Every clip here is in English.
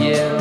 have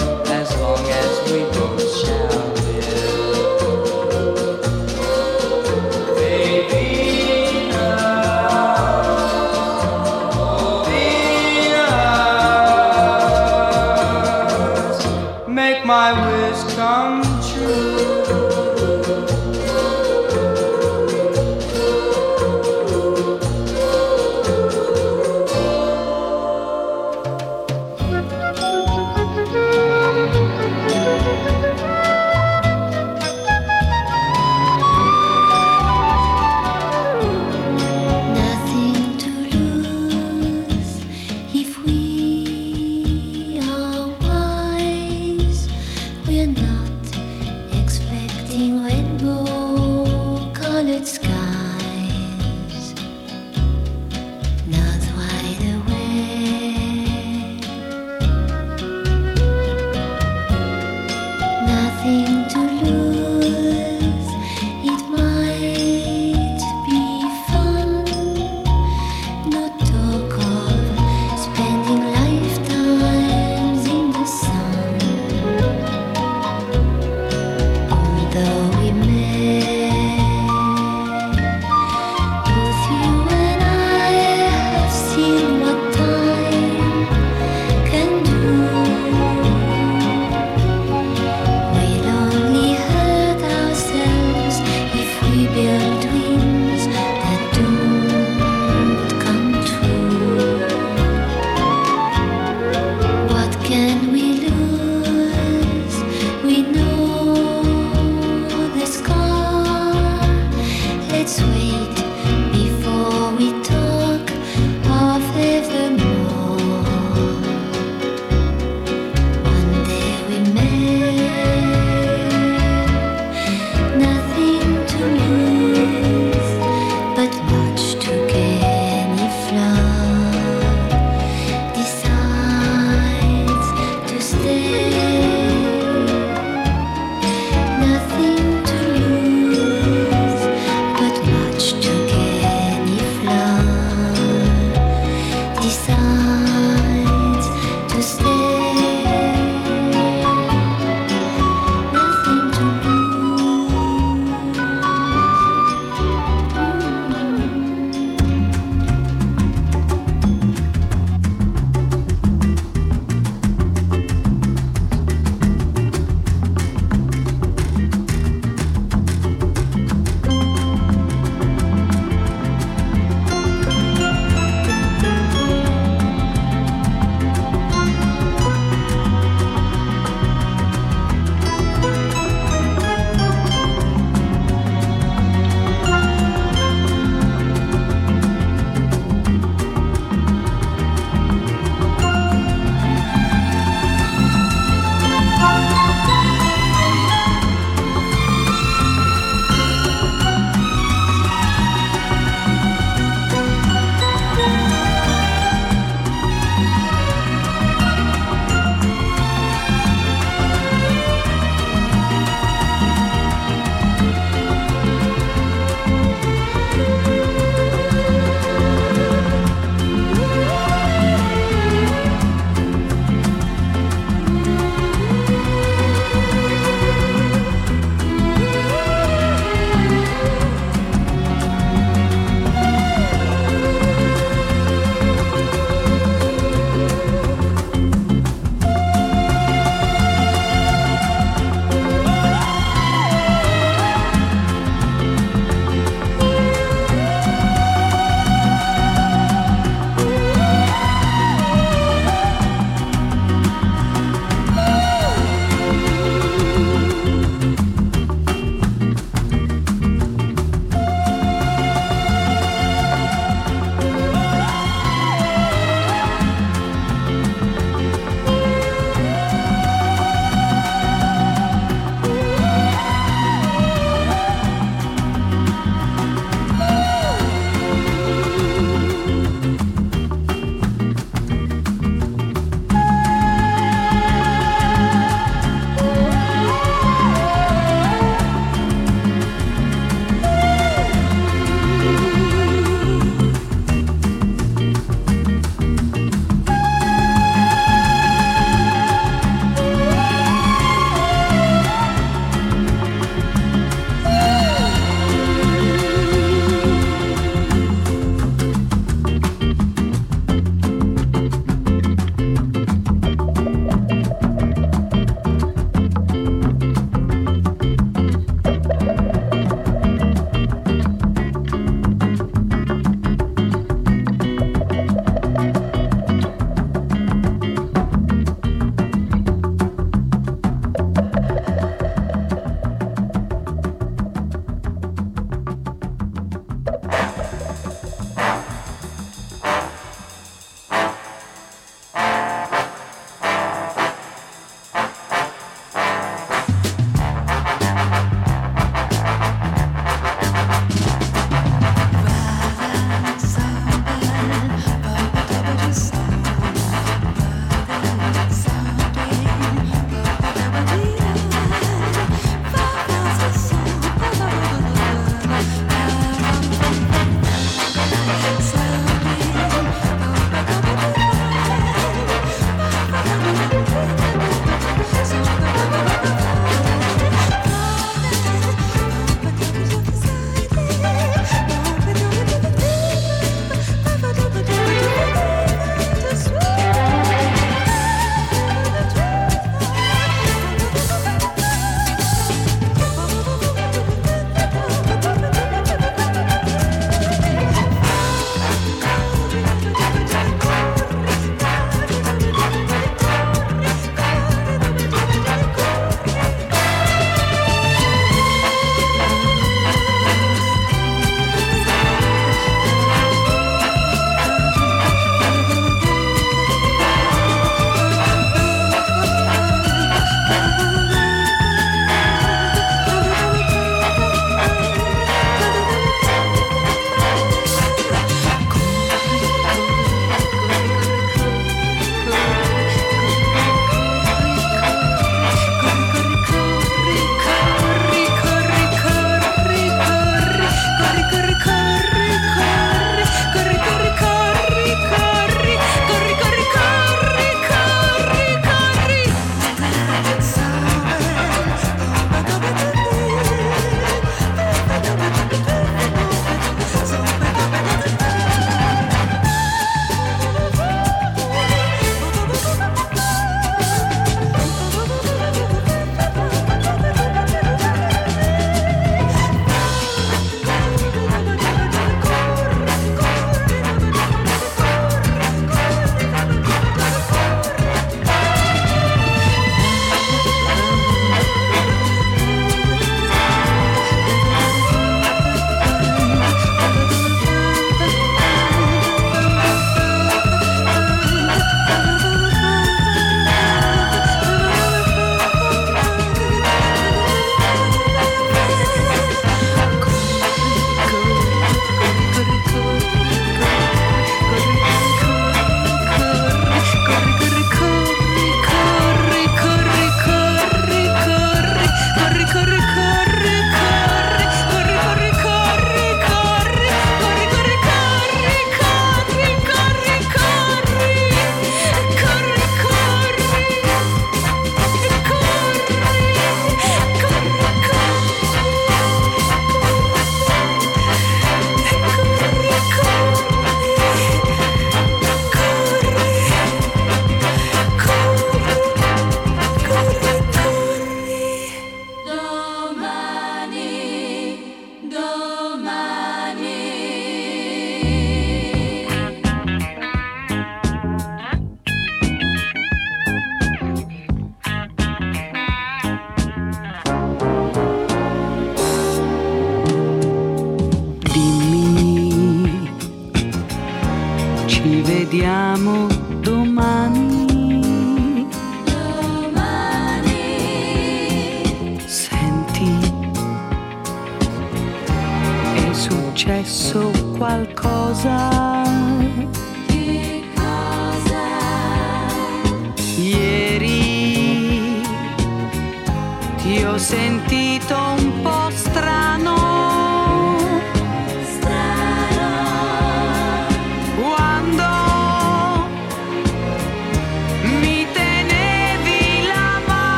vediamo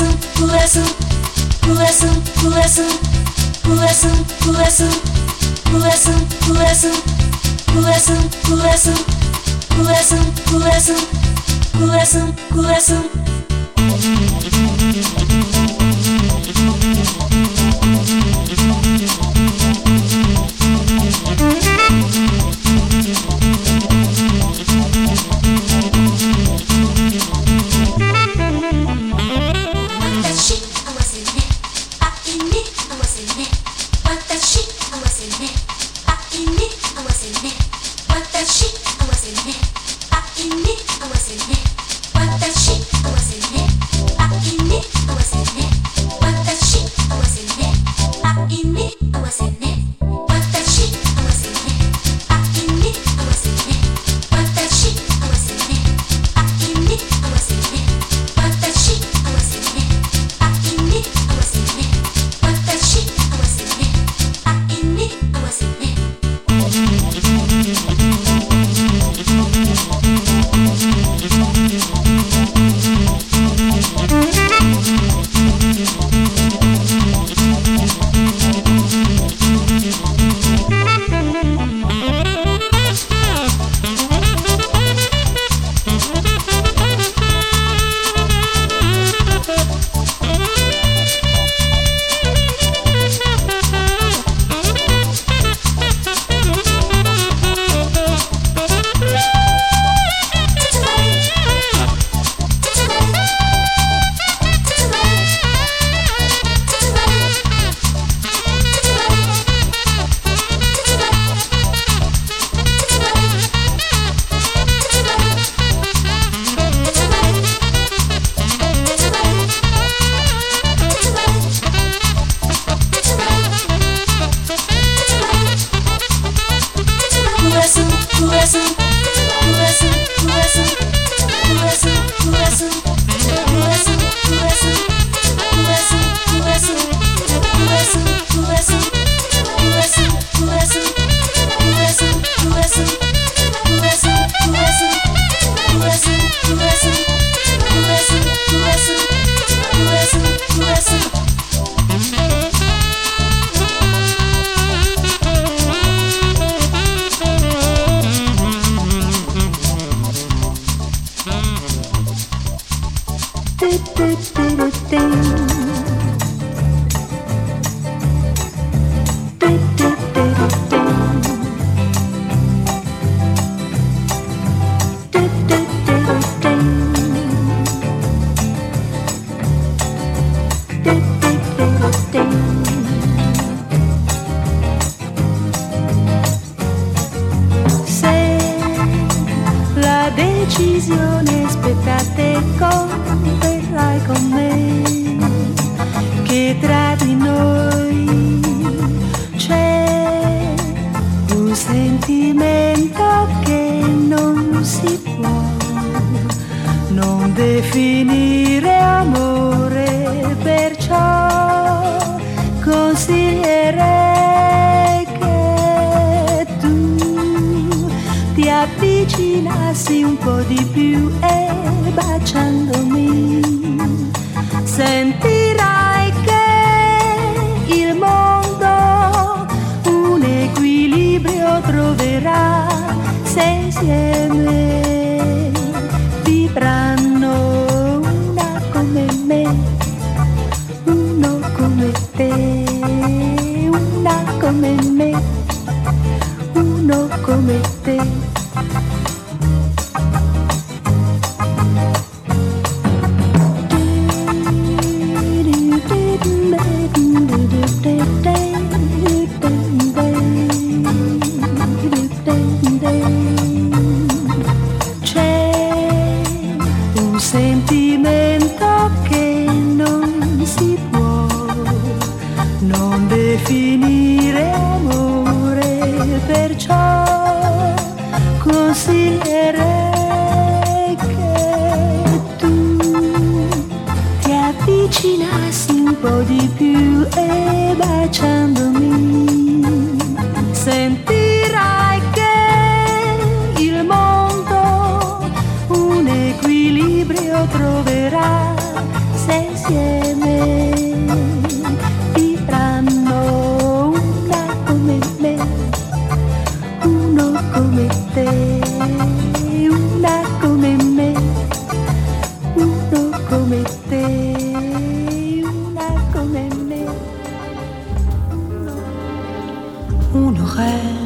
coração, coração, coração, coração, coração, coração, coração, coração, coração, coração, coração, coração, coração, coração. non definire amore, perciò consiglierei che tu ti avvicinassi un po' di più e baciandomi sentirai che il mondo un equilibrio troverà se insieme come me, uno come te. 会。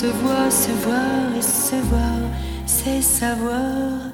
se voir, se voir et se voir, c'est savoir.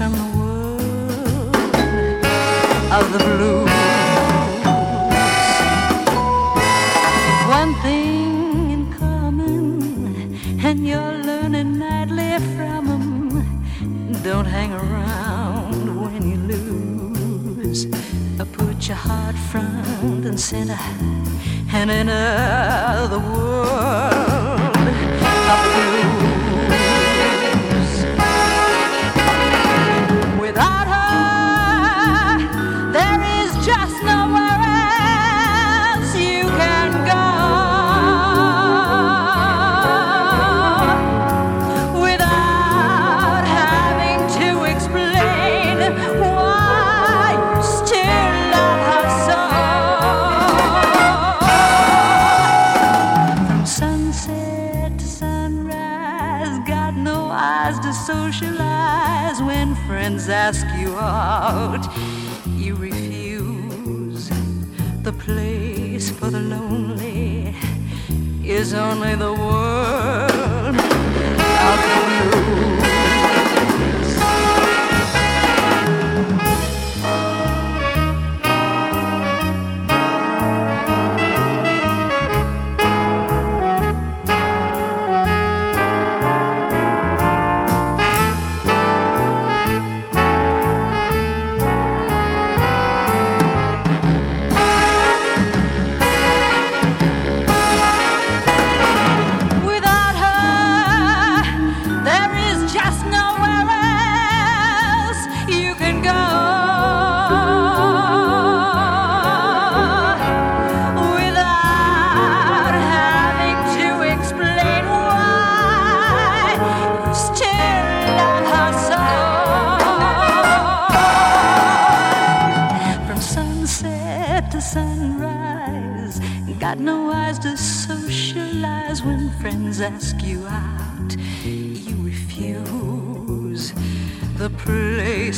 from the world of the blues. One thing in common, and you're learning nightly from them. Don't hang around when you lose. Put your heart front and center, and enter the world of blues. out. You refuse. The place for the lonely is only the world.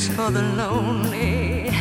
for the lonely.